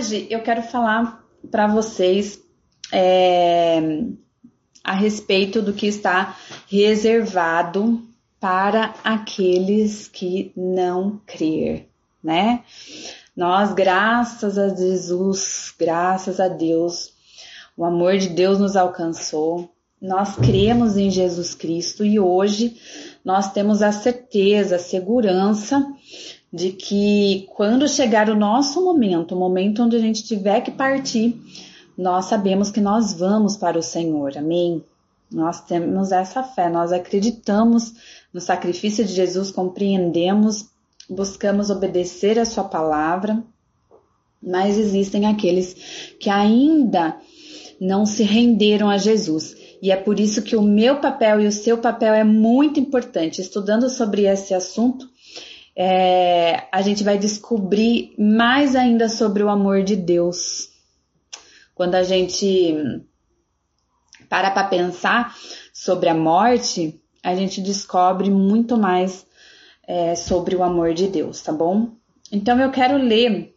hoje eu quero falar para vocês é, a respeito do que está reservado para aqueles que não crer, né? Nós, graças a Jesus, graças a Deus, o amor de Deus nos alcançou. Nós cremos em Jesus Cristo e hoje nós temos a certeza, a segurança de que quando chegar o nosso momento, o momento onde a gente tiver que partir, nós sabemos que nós vamos para o Senhor. Amém? Nós temos essa fé, nós acreditamos no sacrifício de Jesus, compreendemos, buscamos obedecer a Sua palavra, mas existem aqueles que ainda não se renderam a Jesus. E é por isso que o meu papel e o seu papel é muito importante. Estudando sobre esse assunto, é, a gente vai descobrir mais ainda sobre o amor de Deus. Quando a gente para para pensar sobre a morte, a gente descobre muito mais é, sobre o amor de Deus, tá bom? Então eu quero ler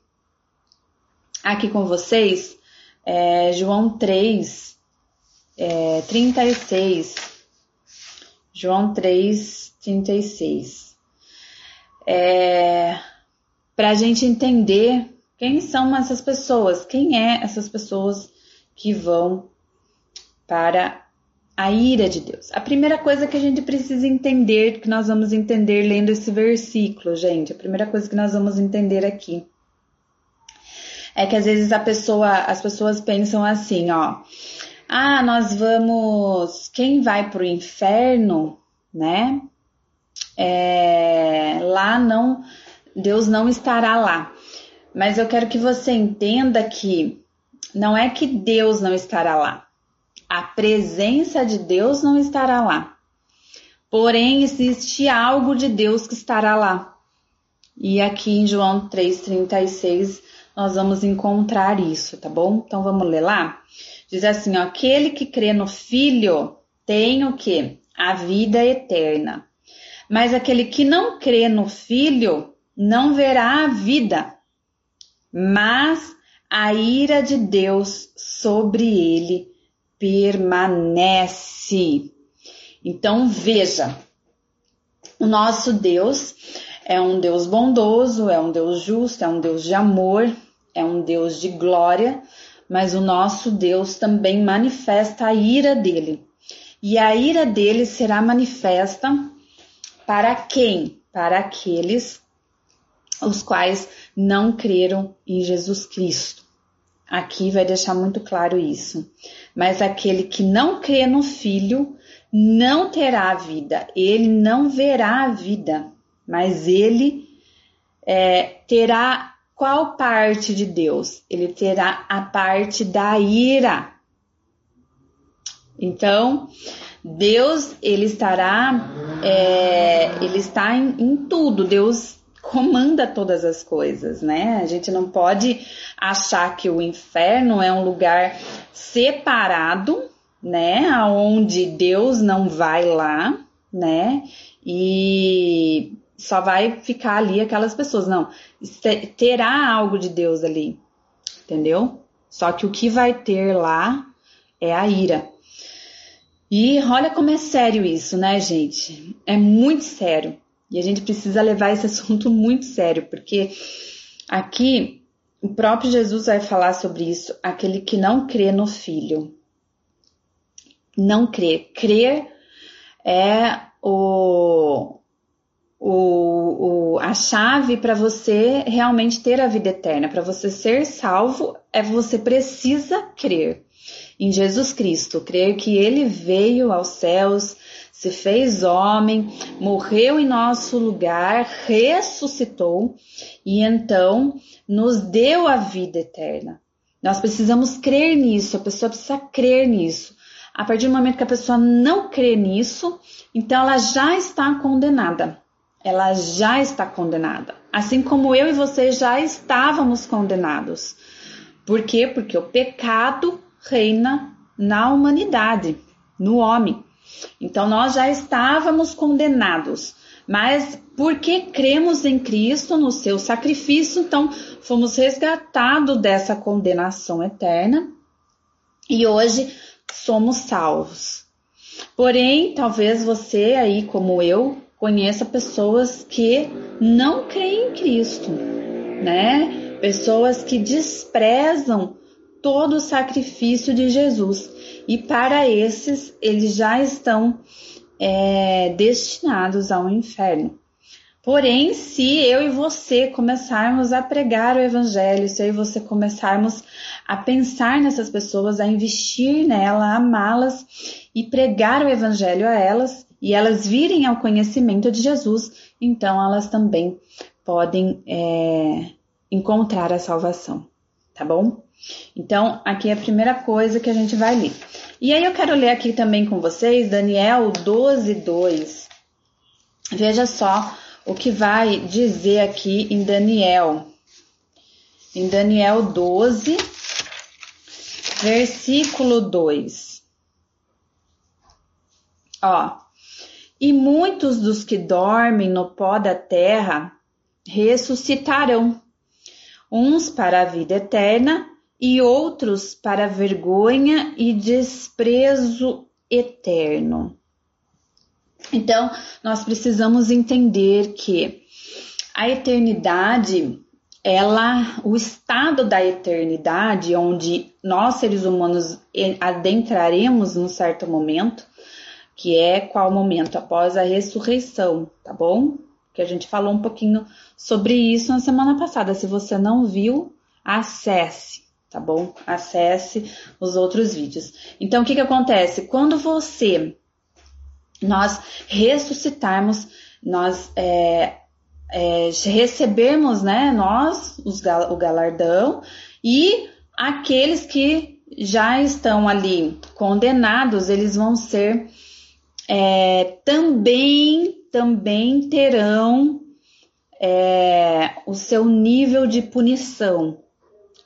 aqui com vocês é, João 3, é, 36. João 3, 36. É, Para a gente entender quem são essas pessoas, quem é essas pessoas que vão para a ira de Deus. A primeira coisa que a gente precisa entender, que nós vamos entender lendo esse versículo, gente, a primeira coisa que nós vamos entender aqui é que às vezes a pessoa, as pessoas pensam assim, ó, ah, nós vamos, quem vai para o inferno, né? É, lá não, Deus não estará lá. Mas eu quero que você entenda que não é que Deus não estará lá a presença de Deus não estará lá. Porém, existe algo de Deus que estará lá. E aqui em João 3,36 nós vamos encontrar isso, tá bom? Então vamos ler lá? Diz assim: ó, aquele que crê no Filho tem o que? A vida eterna. Mas aquele que não crê no Filho não verá a vida, mas a ira de Deus sobre ele permanece. Então veja, o nosso Deus é um Deus bondoso, é um Deus justo, é um Deus de amor, é um Deus de glória, mas o nosso Deus também manifesta a ira dele. E a ira dele será manifesta para quem? Para aqueles os quais não creram em Jesus Cristo. Aqui vai deixar muito claro isso. Mas aquele que não crê no Filho não terá a vida, ele não verá a vida, mas ele é, terá qual parte de Deus? Ele terá a parte da ira. Então, Deus, ele estará, é, ele está em, em tudo. Deus comanda todas as coisas, né? A gente não pode achar que o inferno é um lugar separado, né? Onde Deus não vai lá, né? E só vai ficar ali aquelas pessoas. Não, terá algo de Deus ali, entendeu? Só que o que vai ter lá é a ira. E olha como é sério isso, né, gente? É muito sério. E a gente precisa levar esse assunto muito sério, porque aqui o próprio Jesus vai falar sobre isso, aquele que não crê no Filho. Não crê. Crer é o, o, o, a chave para você realmente ter a vida eterna. Para você ser salvo, é você precisa crer em Jesus Cristo, crer que Ele veio aos céus, se fez homem, morreu em nosso lugar, ressuscitou e então nos deu a vida eterna. Nós precisamos crer nisso, a pessoa precisa crer nisso. A partir do momento que a pessoa não crê nisso, então ela já está condenada. Ela já está condenada. Assim como eu e você já estávamos condenados. Por quê? Porque o pecado reina na humanidade, no homem. Então nós já estávamos condenados, Mas porque cremos em Cristo, no seu sacrifício, então fomos resgatados dessa condenação eterna e hoje somos salvos. Porém, talvez você aí, como eu, conheça pessoas que não creem em Cristo, né? Pessoas que desprezam todo o sacrifício de Jesus. E para esses, eles já estão é, destinados ao inferno. Porém, se eu e você começarmos a pregar o evangelho, se eu e você começarmos a pensar nessas pessoas, a investir nela, amá-las e pregar o evangelho a elas, e elas virem ao conhecimento de Jesus, então elas também podem é, encontrar a salvação, tá bom? Então, aqui é a primeira coisa que a gente vai ler. E aí eu quero ler aqui também com vocês Daniel 12, 2. Veja só o que vai dizer aqui em Daniel. Em Daniel 12, versículo 2. Ó. E muitos dos que dormem no pó da terra ressuscitarão, uns para a vida eterna e outros para vergonha e desprezo eterno. Então, nós precisamos entender que a eternidade, ela, o estado da eternidade, onde nós seres humanos adentraremos num certo momento, que é qual momento após a ressurreição, tá bom? Que a gente falou um pouquinho sobre isso na semana passada. Se você não viu, acesse, tá bom? Acesse os outros vídeos. Então, o que que acontece? Quando você nós ressuscitarmos, nós é, é, né, nós, os, o galardão, e aqueles que já estão ali condenados, eles vão ser é, também, também terão é, o seu nível de punição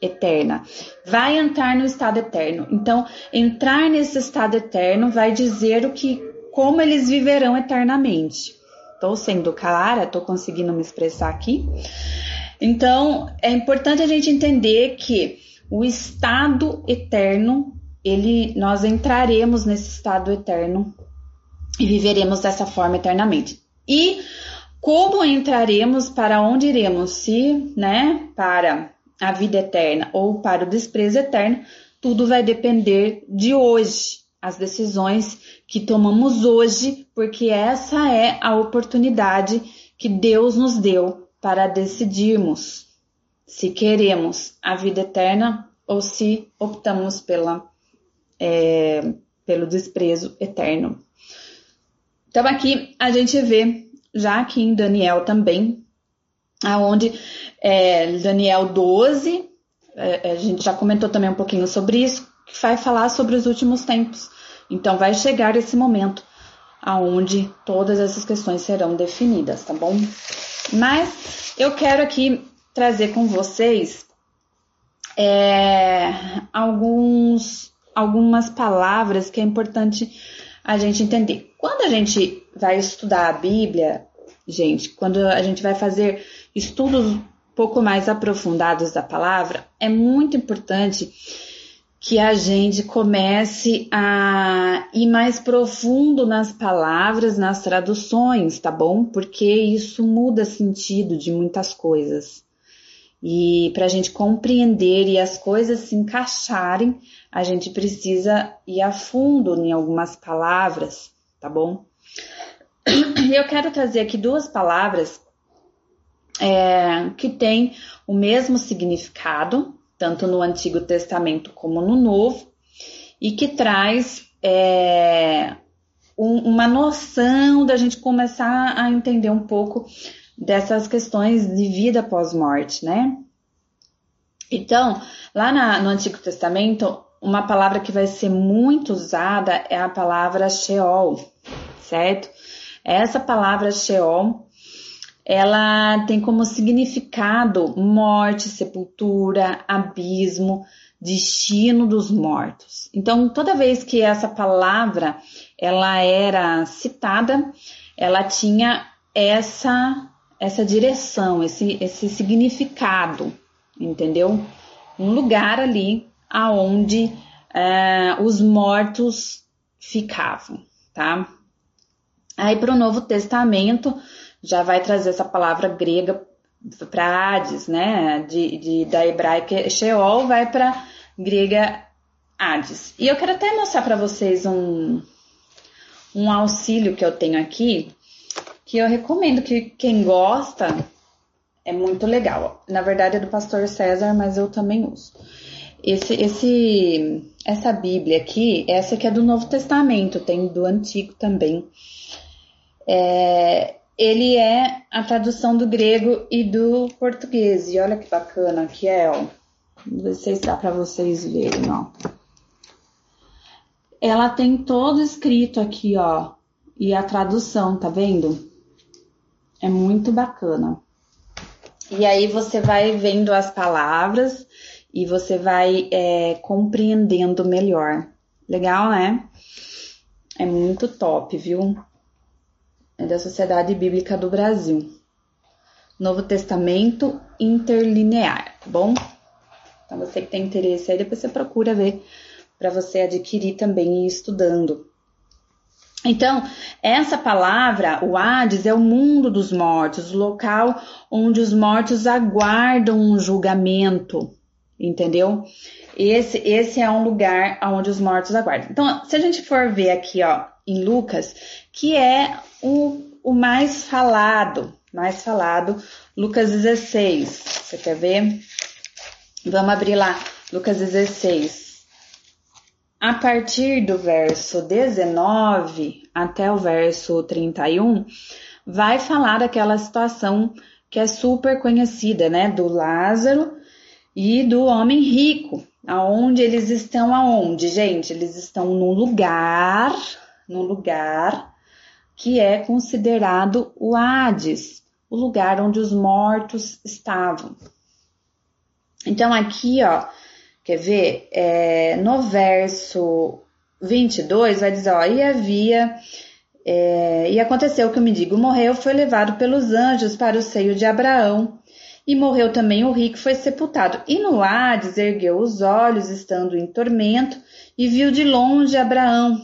eterna. Vai entrar no estado eterno. Então, entrar nesse estado eterno vai dizer o que como eles viverão eternamente. Estou sendo clara, estou conseguindo me expressar aqui. Então, é importante a gente entender que o estado eterno, ele, nós entraremos nesse estado eterno e viveremos dessa forma eternamente. E como entraremos, para onde iremos, se, né, para a vida eterna ou para o desprezo eterno, tudo vai depender de hoje, as decisões que tomamos hoje, porque essa é a oportunidade que Deus nos deu para decidirmos se queremos a vida eterna ou se optamos pela, é, pelo desprezo eterno. Então aqui a gente vê, já aqui em Daniel também, aonde é, Daniel 12, é, a gente já comentou também um pouquinho sobre isso, que vai falar sobre os últimos tempos. Então vai chegar esse momento aonde todas essas questões serão definidas, tá bom? Mas eu quero aqui trazer com vocês é, alguns, algumas palavras que é importante a gente entender. Quando a gente vai estudar a Bíblia, gente, quando a gente vai fazer estudos pouco mais aprofundados da palavra, é muito importante que a gente comece a ir mais profundo nas palavras, nas traduções, tá bom? Porque isso muda sentido de muitas coisas. E para a gente compreender e as coisas se encaixarem, a gente precisa ir a fundo em algumas palavras, tá bom? Eu quero trazer aqui duas palavras é, que têm o mesmo significado, tanto no Antigo Testamento como no Novo, e que traz é, um, uma noção da gente começar a entender um pouco dessas questões de vida pós-morte, né? Então, lá na, no Antigo Testamento, uma palavra que vai ser muito usada é a palavra Sheol, certo? Essa palavra Sheol ela tem como significado morte, sepultura, abismo, destino dos mortos. Então, toda vez que essa palavra ela era citada, ela tinha essa essa direção, esse, esse significado, entendeu? Um lugar ali aonde é, os mortos ficavam, tá? Aí para o Novo Testamento já vai trazer essa palavra grega para Hades, né? De, de, da hebraica Sheol vai para grega Hades. E eu quero até mostrar para vocês um, um auxílio que eu tenho aqui, que eu recomendo que quem gosta é muito legal. Na verdade é do pastor César, mas eu também uso. Esse, esse, essa Bíblia aqui, essa aqui é do Novo Testamento, tem do Antigo também. É, ele é a tradução do grego e do português. E olha que bacana que é, ó. Não sei se dá para vocês verem, ó. Ela tem todo escrito aqui, ó. E a tradução, tá vendo? É muito bacana. E aí você vai vendo as palavras e você vai é, compreendendo melhor. Legal, né? É muito top, viu? é da Sociedade Bíblica do Brasil. Novo Testamento interlinear, tá bom? Então você que tem interesse aí, depois você procura ver para você adquirir também e estudando. Então, essa palavra, o Hades, é o mundo dos mortos, o local onde os mortos aguardam um julgamento, entendeu? Esse, esse é um lugar onde os mortos aguardam. Então, se a gente for ver aqui, ó, em Lucas, que é o, o mais falado, mais falado, Lucas 16. Você quer ver? Vamos abrir lá, Lucas 16. A partir do verso 19 até o verso 31, vai falar daquela situação que é super conhecida, né? Do Lázaro e do homem rico. Aonde eles estão aonde, gente? Eles estão num lugar, num lugar que é considerado o Hades, o lugar onde os mortos estavam. Então, aqui, ó, quer ver? É, no verso 22 vai dizer, ó, e havia. É, e aconteceu que o mendigo morreu, foi levado pelos anjos para o seio de Abraão. E morreu também o rico, foi sepultado. E no Hades ergueu os olhos, estando em tormento, e viu de longe Abraão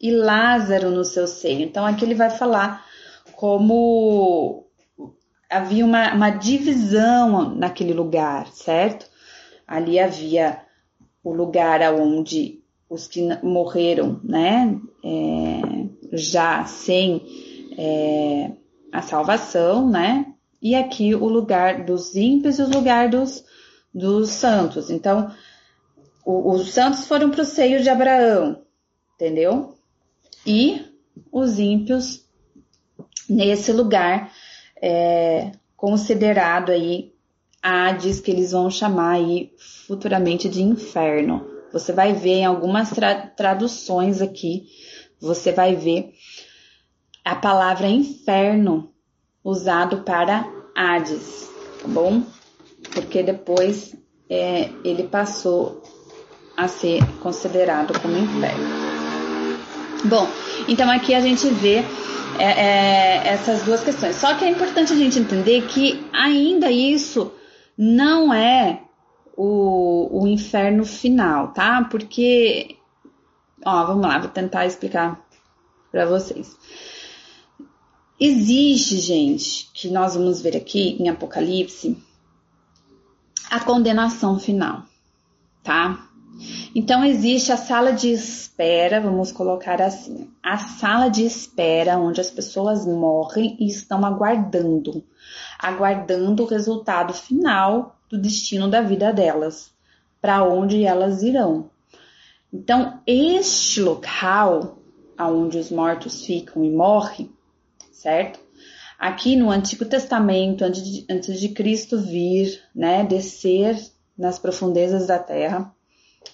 e Lázaro no seu seio. Então aqui ele vai falar como havia uma, uma divisão naquele lugar, certo? Ali havia o lugar onde os que morreram, né, é, já sem é, a salvação, né, e aqui o lugar dos ímpios e o lugar dos, dos santos. Então, o, os santos foram para o seio de Abraão, entendeu? e os ímpios nesse lugar é, considerado aí Hades, que eles vão chamar aí futuramente de inferno. Você vai ver em algumas tra traduções aqui, você vai ver a palavra inferno usado para Hades, tá bom? Porque depois é, ele passou a ser considerado como inferno. Bom, então aqui a gente vê é, é, essas duas questões. Só que é importante a gente entender que ainda isso não é o, o inferno final, tá? Porque, ó, vamos lá, vou tentar explicar para vocês. Existe, gente, que nós vamos ver aqui em Apocalipse, a condenação final, tá? Então existe a sala de espera, vamos colocar assim, a sala de espera onde as pessoas morrem e estão aguardando, aguardando o resultado final do destino da vida delas, para onde elas irão. Então, este local aonde os mortos ficam e morrem, certo? Aqui no Antigo Testamento, antes de, Cristo vir, né, descer nas profundezas da terra,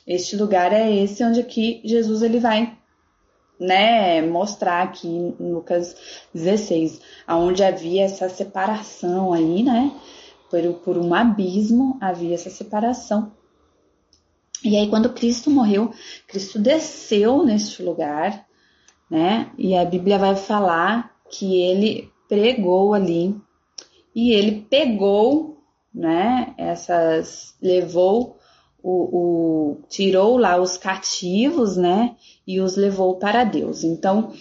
este lugar é esse onde aqui Jesus ele vai né, mostrar aqui em Lucas 16, aonde havia essa separação aí, né, por, por um abismo havia essa separação. E aí quando Cristo morreu, Cristo desceu neste lugar, né, e a Bíblia vai falar que ele pregou ali e ele pegou, né? Essas levou o, o tirou lá os cativos, né? E os levou para Deus. Então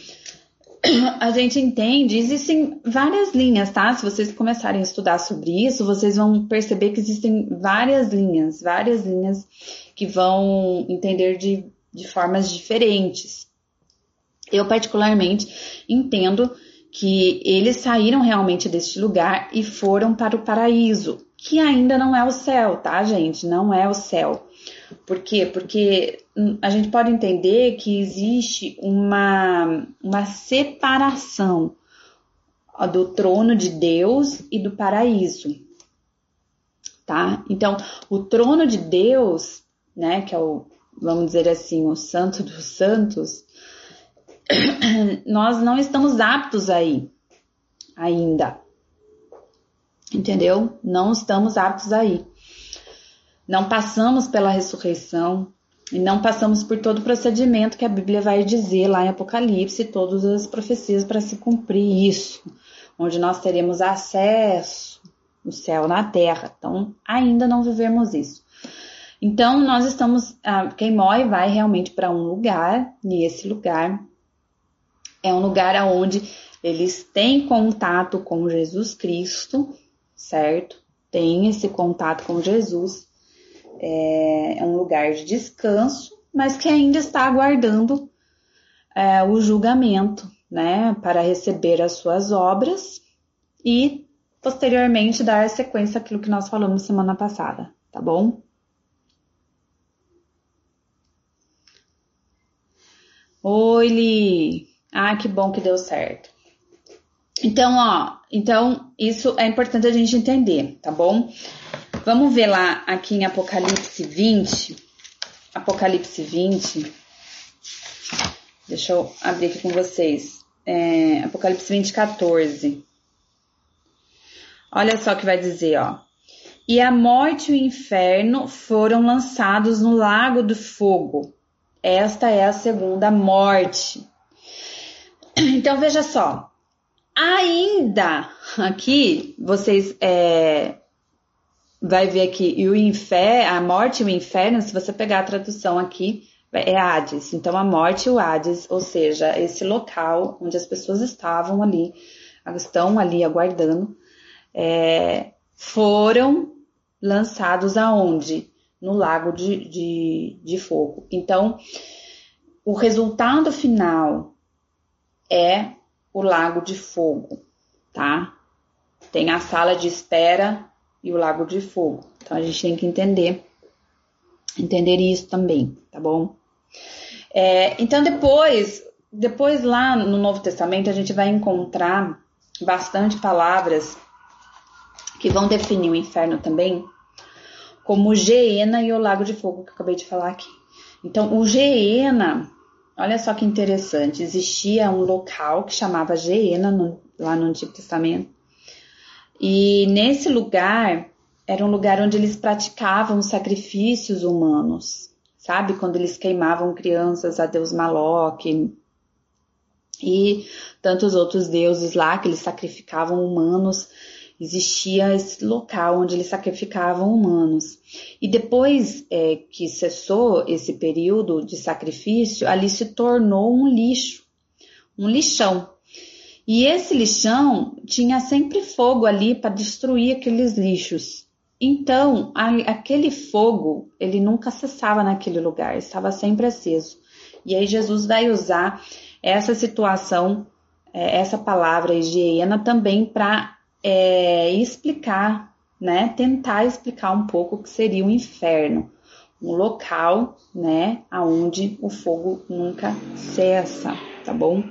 a gente entende, existem várias linhas, tá? Se vocês começarem a estudar sobre isso, vocês vão perceber que existem várias linhas, várias linhas que vão entender de, de formas diferentes. Eu, particularmente, entendo que eles saíram realmente deste lugar e foram para o paraíso, que ainda não é o céu, tá, gente? Não é o céu. Por quê? Porque a gente pode entender que existe uma, uma separação do trono de Deus e do paraíso, tá? Então, o trono de Deus, né, que é o, vamos dizer assim, o santo dos santos, nós não estamos aptos aí ainda. Entendeu? Não estamos aptos aí. Não passamos pela ressurreição e não passamos por todo o procedimento que a Bíblia vai dizer lá em Apocalipse, todas as profecias para se cumprir isso, onde nós teremos acesso no céu, na terra. Então, ainda não vivemos isso. Então, nós estamos, quem morre vai realmente para um lugar, e esse lugar é um lugar onde eles têm contato com Jesus Cristo, certo? Tem esse contato com Jesus é, é um lugar de descanso, mas que ainda está aguardando é, o julgamento, né, para receber as suas obras e posteriormente dar sequência àquilo que nós falamos semana passada, tá bom? Oi, Li. Ah, que bom que deu certo. Então, ó, então isso é importante a gente entender, tá bom? Vamos ver lá aqui em Apocalipse 20. Apocalipse 20. Deixa eu abrir aqui com vocês. É, Apocalipse 20, 14. Olha só o que vai dizer, ó. E a morte e o inferno foram lançados no lago do fogo. Esta é a segunda morte. Então veja só, ainda aqui vocês é, vai ver aqui, e o inferno, a morte e o inferno, se você pegar a tradução aqui, é Hades. Então, a morte e o Hades, ou seja, esse local onde as pessoas estavam ali, estão ali aguardando, é, foram lançados aonde? No lago de, de, de fogo. Então, o resultado final é o lago de fogo, tá? Tem a sala de espera e o Lago de Fogo. Então a gente tem que entender, entender isso também, tá bom? É, então depois, depois lá no Novo Testamento a gente vai encontrar bastante palavras que vão definir o inferno também, como Geena e o Lago de Fogo que eu acabei de falar aqui. Então o Geena, olha só que interessante, existia um local que chamava Geena no, lá no Antigo Testamento e nesse lugar era um lugar onde eles praticavam sacrifícios humanos, sabe? Quando eles queimavam crianças a Deus Maloque e tantos outros deuses lá que eles sacrificavam humanos. Existia esse local onde eles sacrificavam humanos. E depois é, que cessou esse período de sacrifício, ali se tornou um lixo, um lixão, e esse lixão tinha sempre fogo ali para destruir aqueles lixos. Então, a, aquele fogo, ele nunca cessava naquele lugar, estava sempre aceso. E aí Jesus vai usar essa situação, é, essa palavra higiena também para é, explicar, né, tentar explicar um pouco o que seria o inferno, um local, né, aonde o fogo nunca cessa, tá bom?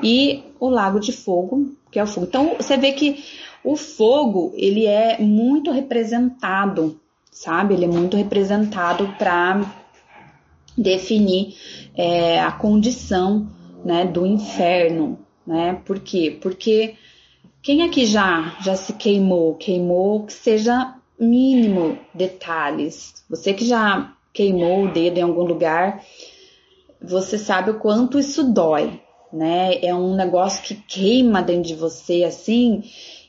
e o lago de fogo, que é o fogo. Então você vê que o fogo ele é muito representado, sabe? Ele é muito representado para definir é, a condição né, do inferno, né? Por quê? Porque quem aqui já já se queimou, queimou que seja mínimo detalhes. Você que já queimou o dedo em algum lugar, você sabe o quanto isso dói, né? É um negócio que queima dentro de você, assim,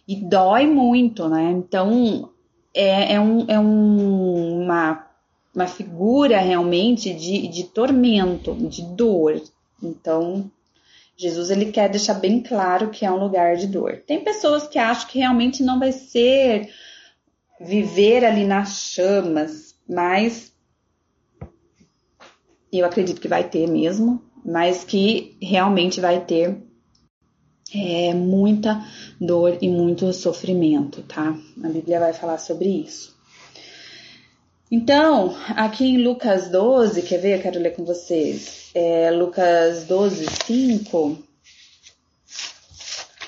e dói muito, né? Então, é, é, um, é um, uma, uma figura realmente de, de tormento, de dor. Então, Jesus ele quer deixar bem claro que é um lugar de dor. Tem pessoas que acham que realmente não vai ser viver ali nas chamas, mas eu acredito que vai ter mesmo, mas que realmente vai ter é, muita dor e muito sofrimento, tá? A Bíblia vai falar sobre isso. Então, aqui em Lucas 12, quer ver? Eu quero ler com vocês. É, Lucas 12, 5.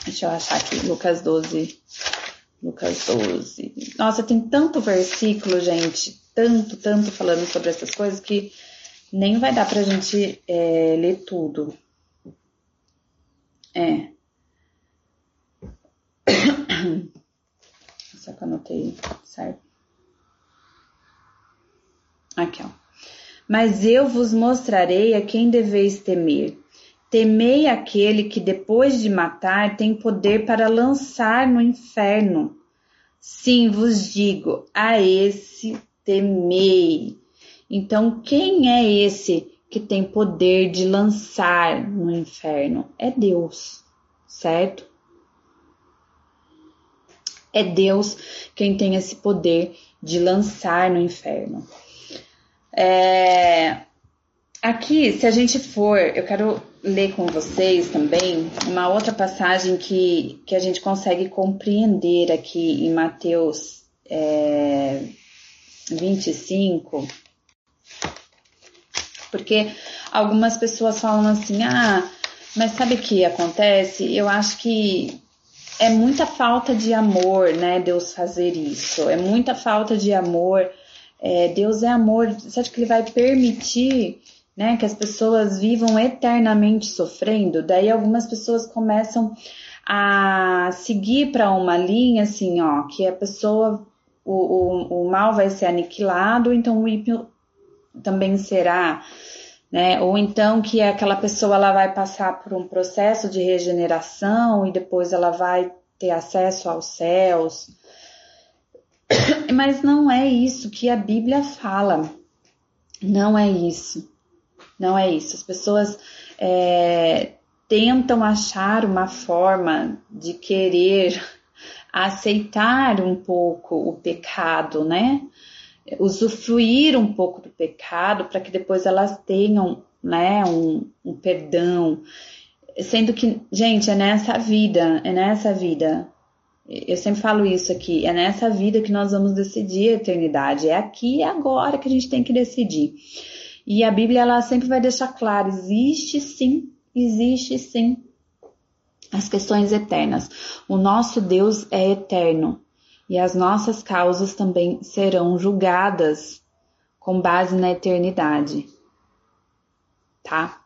Deixa eu achar aqui. Lucas 12. Lucas 12. Nossa, tem tanto versículo, gente. Tanto, tanto falando sobre essas coisas que nem vai dar pra gente é, ler tudo. É. Só que eu anotei certo. Aqui, ó. Mas eu vos mostrarei a quem deveis temer. Temei aquele que depois de matar tem poder para lançar no inferno. Sim, vos digo, a esse temei. Então, quem é esse que tem poder de lançar no inferno? É Deus, certo? É Deus quem tem esse poder de lançar no inferno. É, aqui, se a gente for, eu quero ler com vocês também uma outra passagem que, que a gente consegue compreender aqui em Mateus é, 25 porque algumas pessoas falam assim: ah, mas sabe o que acontece? Eu acho que é muita falta de amor, né? Deus fazer isso, é muita falta de amor. É, Deus é amor, você acha que Ele vai permitir né, que as pessoas vivam eternamente sofrendo? Daí algumas pessoas começam a seguir para uma linha assim, ó, que a pessoa, o, o, o mal vai ser aniquilado, então o ímpio também será, né? Ou então que aquela pessoa ela vai passar por um processo de regeneração e depois ela vai ter acesso aos céus. Mas não é isso que a Bíblia fala. Não é isso. Não é isso. As pessoas é, tentam achar uma forma de querer aceitar um pouco o pecado, né? usufruir um pouco do pecado para que depois elas tenham né, um, um perdão. Sendo que, gente, é nessa vida, é nessa vida. Eu sempre falo isso aqui, é nessa vida que nós vamos decidir a eternidade. É aqui e agora que a gente tem que decidir. E a Bíblia ela sempre vai deixar claro, existe sim, existe sim as questões eternas. O nosso Deus é eterno e as nossas causas também serão julgadas com base na eternidade. Tá?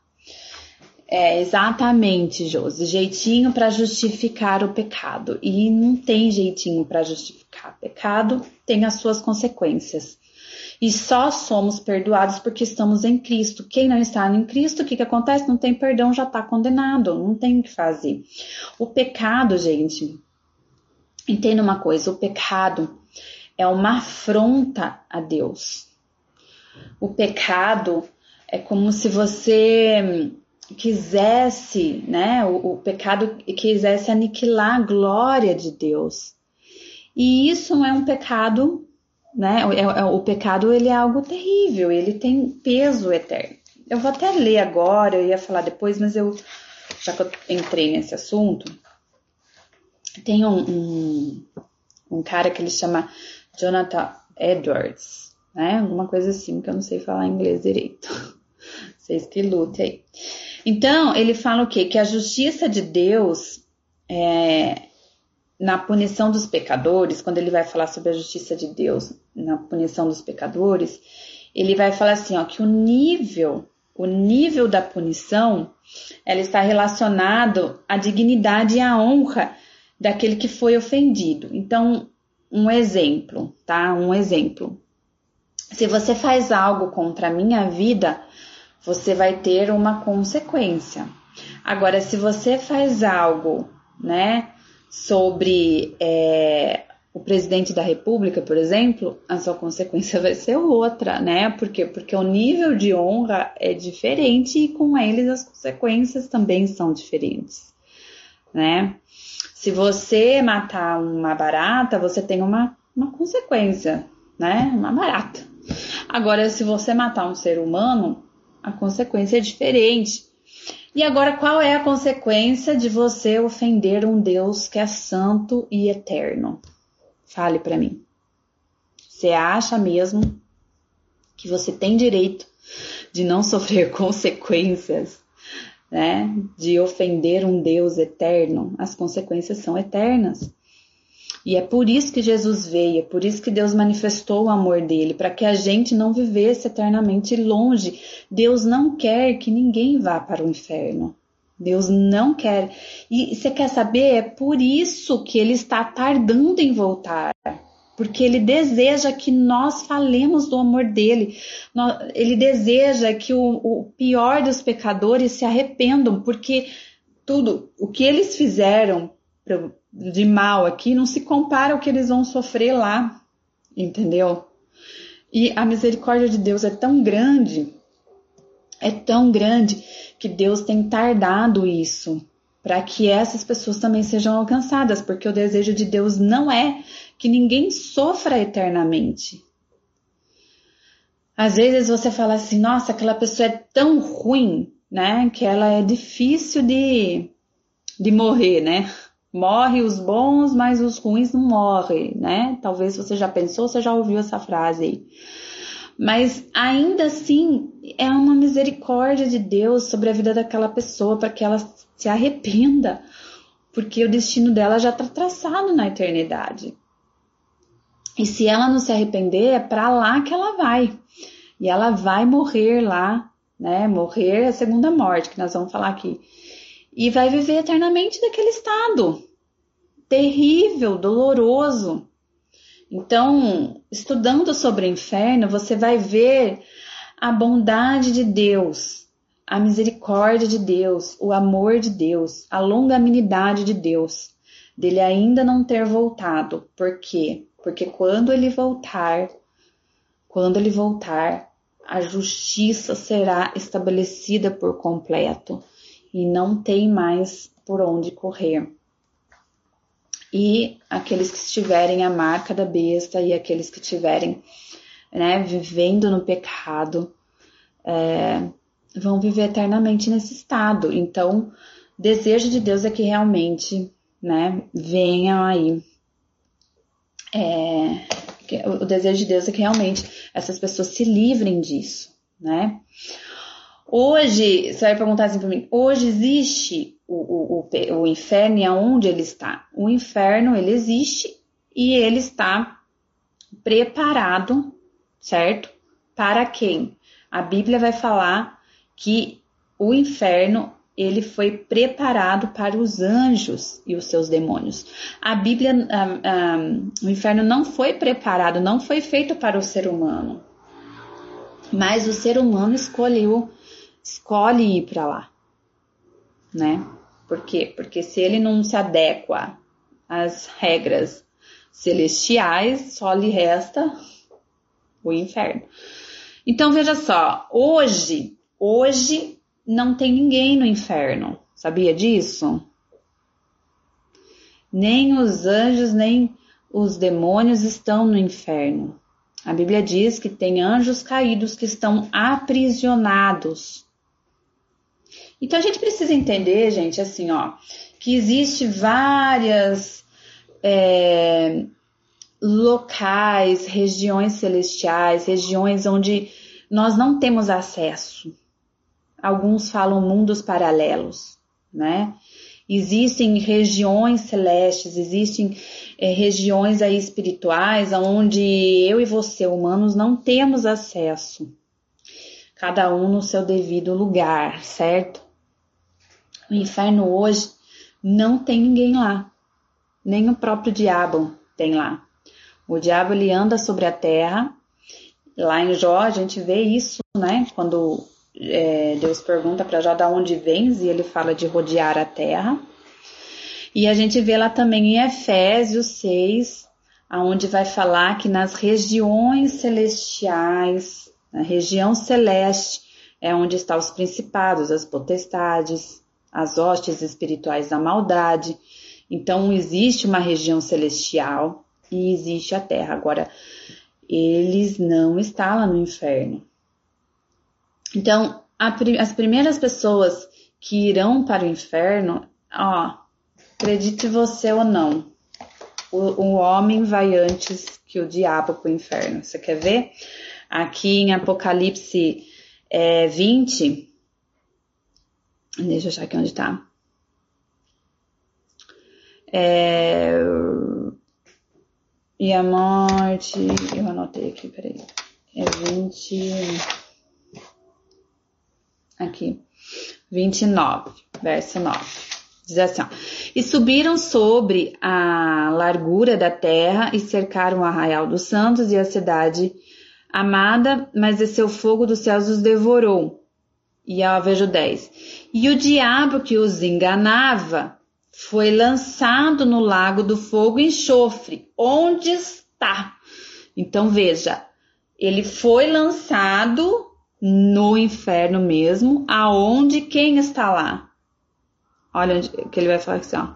É exatamente, Josi, jeitinho para justificar o pecado. E não tem jeitinho para justificar. Pecado tem as suas consequências. E só somos perdoados porque estamos em Cristo. Quem não está em Cristo, o que, que acontece? Não tem perdão, já está condenado. Não tem o que fazer. O pecado, gente, Entenda uma coisa: o pecado é uma afronta a Deus. O pecado é como se você quisesse, né? O, o, pecado quisesse aniquilar a glória de Deus. E isso é um pecado, né? É, é, o pecado ele é algo terrível, ele tem peso eterno. Eu vou até ler agora, eu ia falar depois, mas eu já que eu entrei nesse assunto, tem um, um, um cara que ele chama Jonathan Edwards, né? Alguma coisa assim que eu não sei falar inglês direito. Vocês que lutem aí. Então, ele fala o quê? Que a justiça de Deus é, na punição dos pecadores, quando ele vai falar sobre a justiça de Deus na punição dos pecadores, ele vai falar assim, ó, que o nível, o nível da punição, ela está relacionado à dignidade e à honra daquele que foi ofendido. Então, um exemplo, tá? Um exemplo. Se você faz algo contra a minha vida, você vai ter uma consequência. Agora, se você faz algo, né, sobre é, o presidente da República, por exemplo, a sua consequência vai ser outra, né? Porque porque o nível de honra é diferente e com eles as consequências também são diferentes, né? Se você matar uma barata, você tem uma, uma consequência, né? Uma barata. Agora, se você matar um ser humano, a consequência é diferente. E agora, qual é a consequência de você ofender um Deus que é santo e eterno? Fale para mim. Você acha mesmo que você tem direito de não sofrer consequências, né? De ofender um Deus eterno? As consequências são eternas. E é por isso que Jesus veio, é por isso que Deus manifestou o amor dele, para que a gente não vivesse eternamente longe. Deus não quer que ninguém vá para o inferno. Deus não quer. E você quer saber? É por isso que ele está tardando em voltar. Porque ele deseja que nós falemos do amor dele. Ele deseja que o, o pior dos pecadores se arrependam, porque tudo o que eles fizeram de mal aqui não se compara ao que eles vão sofrer lá, entendeu? E a misericórdia de Deus é tão grande, é tão grande que Deus tem tardado isso para que essas pessoas também sejam alcançadas, porque o desejo de Deus não é que ninguém sofra eternamente. Às vezes você fala assim, nossa, aquela pessoa é tão ruim, né, que ela é difícil de, de morrer, né? Morre os bons, mas os ruins não morrem, né? Talvez você já pensou, você já ouviu essa frase aí. Mas ainda assim é uma misericórdia de Deus sobre a vida daquela pessoa para que ela se arrependa, porque o destino dela já está traçado na eternidade. E se ela não se arrepender, é para lá que ela vai. E ela vai morrer lá, né? Morrer é a segunda morte, que nós vamos falar aqui e vai viver eternamente naquele estado terrível, doloroso. Então, estudando sobre o inferno, você vai ver a bondade de Deus, a misericórdia de Deus, o amor de Deus, a longanimidade de Deus, dele ainda não ter voltado. Por quê? Porque quando ele voltar, quando ele voltar, a justiça será estabelecida por completo e não tem mais por onde correr. E aqueles que estiverem à marca da besta e aqueles que estiverem né, vivendo no pecado é, vão viver eternamente nesse estado. Então, desejo de Deus é que realmente né, venham aí. É, o desejo de Deus é que realmente essas pessoas se livrem disso, né? Hoje, você vai perguntar assim para mim, hoje existe o, o, o, o inferno e aonde ele está? O inferno, ele existe e ele está preparado, certo? Para quem? A Bíblia vai falar que o inferno ele foi preparado para os anjos e os seus demônios. A Bíblia, um, um, o inferno não foi preparado, não foi feito para o ser humano, mas o ser humano escolheu escolhe ir para lá, né? Por quê? Porque se ele não se adequa às regras celestiais, só lhe resta o inferno. Então veja só, hoje, hoje não tem ninguém no inferno. Sabia disso? Nem os anjos, nem os demônios estão no inferno. A Bíblia diz que tem anjos caídos que estão aprisionados então a gente precisa entender, gente, assim, ó, que existe várias é, locais, regiões celestiais, regiões onde nós não temos acesso. Alguns falam mundos paralelos, né? Existem regiões celestes, existem é, regiões aí espirituais onde eu e você, humanos, não temos acesso. Cada um no seu devido lugar, certo? O inferno hoje não tem ninguém lá, nem o próprio diabo tem lá. O diabo ele anda sobre a terra. Lá em Jó a gente vê isso, né? Quando é, Deus pergunta para Jó da onde vens e ele fala de rodear a terra. E a gente vê lá também em Efésios 6, aonde vai falar que nas regiões celestiais, na região celeste, é onde estão os principados, as potestades, as hostes espirituais da maldade. Então existe uma região celestial e existe a terra. Agora, eles não estão lá no inferno. Então, a, as primeiras pessoas que irão para o inferno, ó, acredite você ou não, o, o homem vai antes que o diabo para o inferno. Você quer ver? Aqui em Apocalipse é, 20, deixa eu achar aqui onde está. É, e a morte, eu anotei aqui, peraí. É 20. Aqui. 29, verso 9. Diz assim: ó, E subiram sobre a largura da terra e cercaram o arraial dos santos e a cidade amada, mas desceu fogo dos céus os devorou. E eu vejo 10. E o diabo que os enganava foi lançado no lago do fogo e enxofre. Onde está? Então veja, ele foi lançado no inferno mesmo, aonde quem está lá? Olha onde, que ele vai falar assim, ó.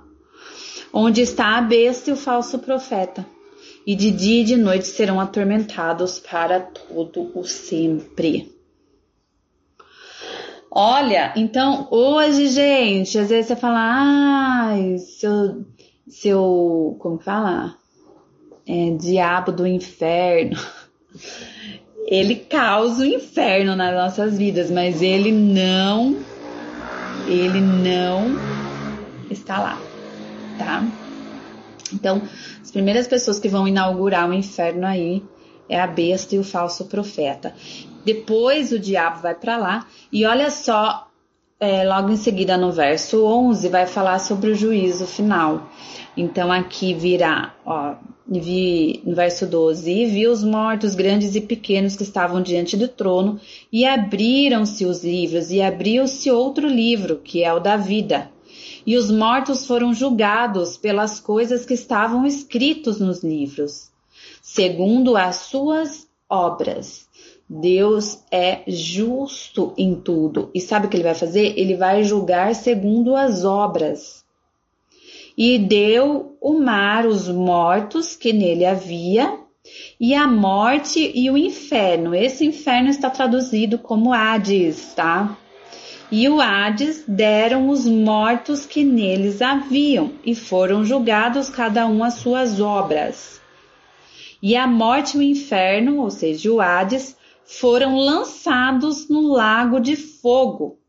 Onde está a besta e o falso profeta. E de dia e de noite serão atormentados para todo o sempre. Olha, então hoje, gente, às vezes você fala, ai, seu, seu, como fala? É, diabo do inferno. Ele causa o inferno nas nossas vidas, mas ele não, ele não está lá, tá? Então, as primeiras pessoas que vão inaugurar o inferno aí é a besta e o falso profeta. Depois o diabo vai para lá e olha só, é, logo em seguida no verso 11 vai falar sobre o juízo final. Então aqui virá, ó, vi, no verso 12, e vi os mortos grandes e pequenos que estavam diante do trono, e abriram-se os livros, e abriu-se outro livro, que é o da vida. E os mortos foram julgados pelas coisas que estavam escritos nos livros, segundo as suas obras. Deus é justo em tudo. E sabe o que ele vai fazer? Ele vai julgar segundo as obras. E deu o mar os mortos que nele havia, e a morte e o inferno. Esse inferno está traduzido como Hades, tá? E o Hades deram os mortos que neles haviam, e foram julgados cada um as suas obras. E a morte e o inferno, ou seja, o Hades, foram lançados no lago de fogo,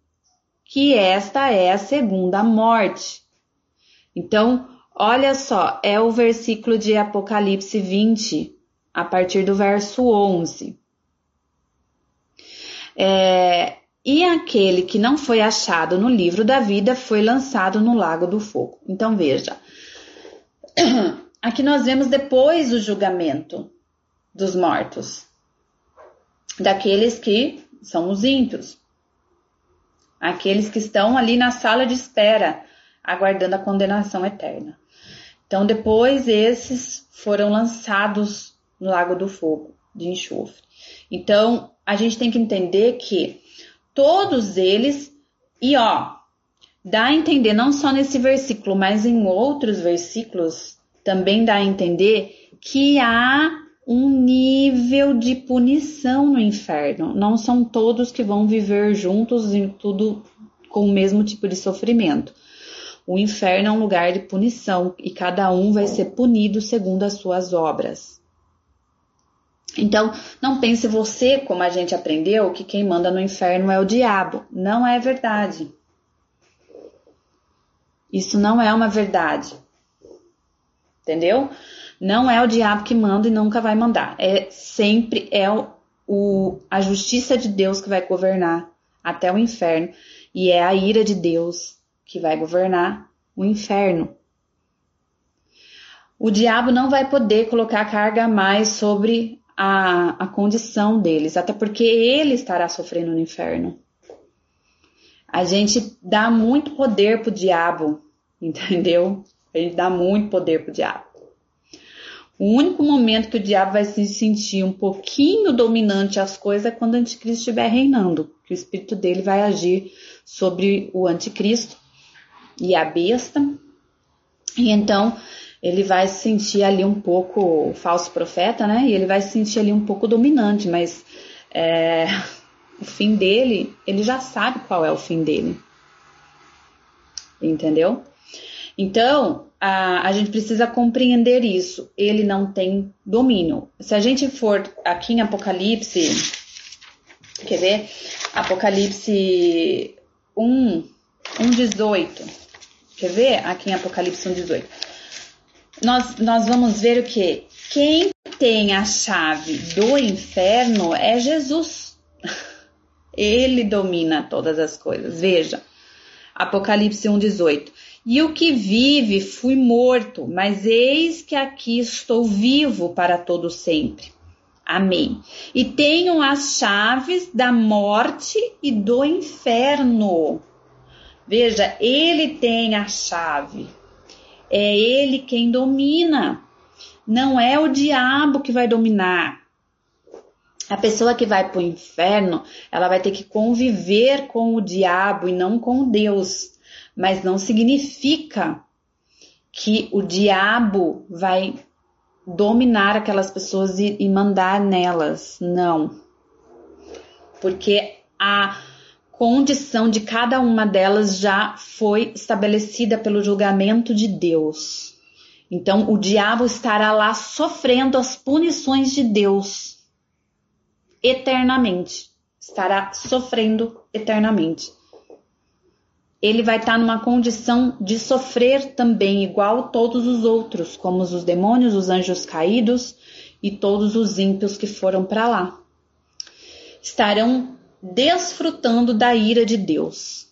que esta é a segunda morte. Então, olha só, é o versículo de Apocalipse 20, a partir do verso 11. É, e aquele que não foi achado no livro da vida foi lançado no lago do fogo. Então veja, aqui nós vemos depois o julgamento dos mortos daqueles que são os ímpios, aqueles que estão ali na sala de espera, aguardando a condenação eterna. Então, depois esses foram lançados no lago do fogo, de enxofre. Então, a gente tem que entender que todos eles, e ó, dá a entender não só nesse versículo, mas em outros versículos também dá a entender que há um nível de punição no inferno. Não são todos que vão viver juntos em tudo com o mesmo tipo de sofrimento. O inferno é um lugar de punição e cada um vai ser punido segundo as suas obras. Então, não pense você, como a gente aprendeu, que quem manda no inferno é o diabo. Não é verdade. Isso não é uma verdade. Entendeu? Não é o diabo que manda e nunca vai mandar. É sempre é o, o, a justiça de Deus que vai governar até o inferno e é a ira de Deus que vai governar o inferno. O diabo não vai poder colocar carga mais sobre a, a condição deles, até porque ele estará sofrendo no inferno. A gente dá muito poder pro diabo, entendeu? A gente dá muito poder pro diabo. O único momento que o diabo vai se sentir um pouquinho dominante às coisas é quando o anticristo estiver reinando, que o espírito dele vai agir sobre o anticristo e a besta. E então ele vai se sentir ali um pouco falso profeta, né? E ele vai se sentir ali um pouco dominante, mas é, o fim dele, ele já sabe qual é o fim dele. Entendeu? Então, a, a gente precisa compreender isso. Ele não tem domínio. Se a gente for aqui em Apocalipse, quer ver? Apocalipse 1, 1, 18. Quer ver? Aqui em Apocalipse 1, 18. Nós, nós vamos ver o que? Quem tem a chave do inferno é Jesus. Ele domina todas as coisas. Veja, Apocalipse 1, 18. E o que vive fui morto, mas eis que aqui estou vivo para todo sempre. Amém. E tenho as chaves da morte e do inferno. Veja, ele tem a chave. É ele quem domina. Não é o diabo que vai dominar. A pessoa que vai para o inferno, ela vai ter que conviver com o diabo e não com Deus mas não significa que o diabo vai dominar aquelas pessoas e, e mandar nelas. Não. Porque a condição de cada uma delas já foi estabelecida pelo julgamento de Deus. Então, o diabo estará lá sofrendo as punições de Deus eternamente. Estará sofrendo eternamente ele vai estar tá numa condição de sofrer também, igual todos os outros, como os demônios, os anjos caídos e todos os ímpios que foram para lá. Estarão desfrutando da ira de Deus.